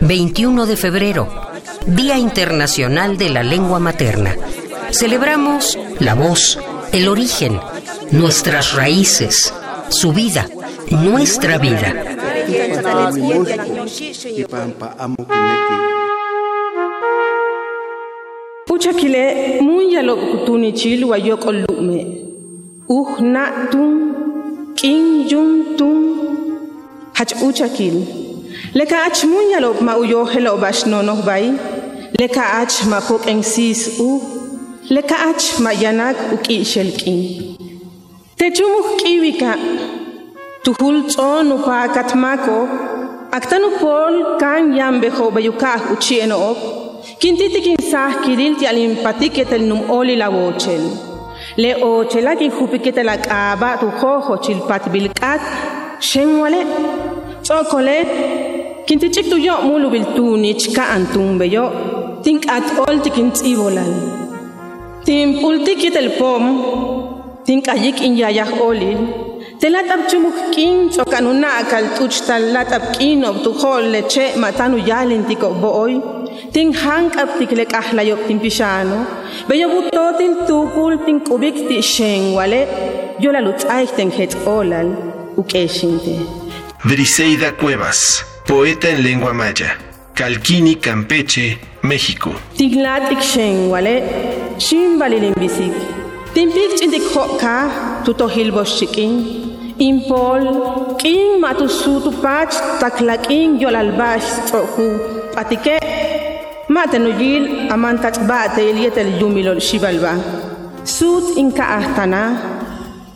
21 de febrero, Día Internacional de la Lengua Materna. Celebramos la voz, el origen, nuestras raíces, su vida, nuestra vida. Muy. Kin yun tum hach uchakil. Leka ach muy yalo ma uyo helo bash no bay. Leka ach ma pok engsis u. Leka ach ma yanak uki shelkin. Techumuh kiwika. Tuhul tson upa katmako. Aktanu pol kan yambe ho bayukah uchi eno op. Kintiti kin sah kiril ti alim patiketel num oli la wochel. Le ochela kin hupiketel ak aba tu hoho chil pat bilkat. Shen wale. Tsokole. Kinti chik tu yo mulu antumbe yo. Tink at ol tikin tsibolal. Tim pulti kitel pom. Tink ayik in yayah olil. Telatab chumuk kin tsokanuna akal tuch talatab kin ob tu hol leche matanu yalin tiko tin pisano. Beyo butotil tukul tin kubik ti shen wale. Yo la lut ten het olal ukeshinte. Briseida Cuevas, poeta en lengua maya. Calquini, Campeche, México. Tiglatik shen wale. Shimbalilin bisik. Timpik chintik hoka tutohil boshikin. Impol, king matusutu pach taklaking yolalbash troku patike matenuyil amantach bate ilietel yumilol shibalba. Sut inka ahtana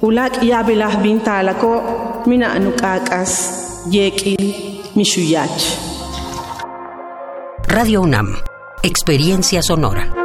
ulak yabilah bintalako mina anukakas yekil mishuyach. Radio UNAM, Experiencia Sonora.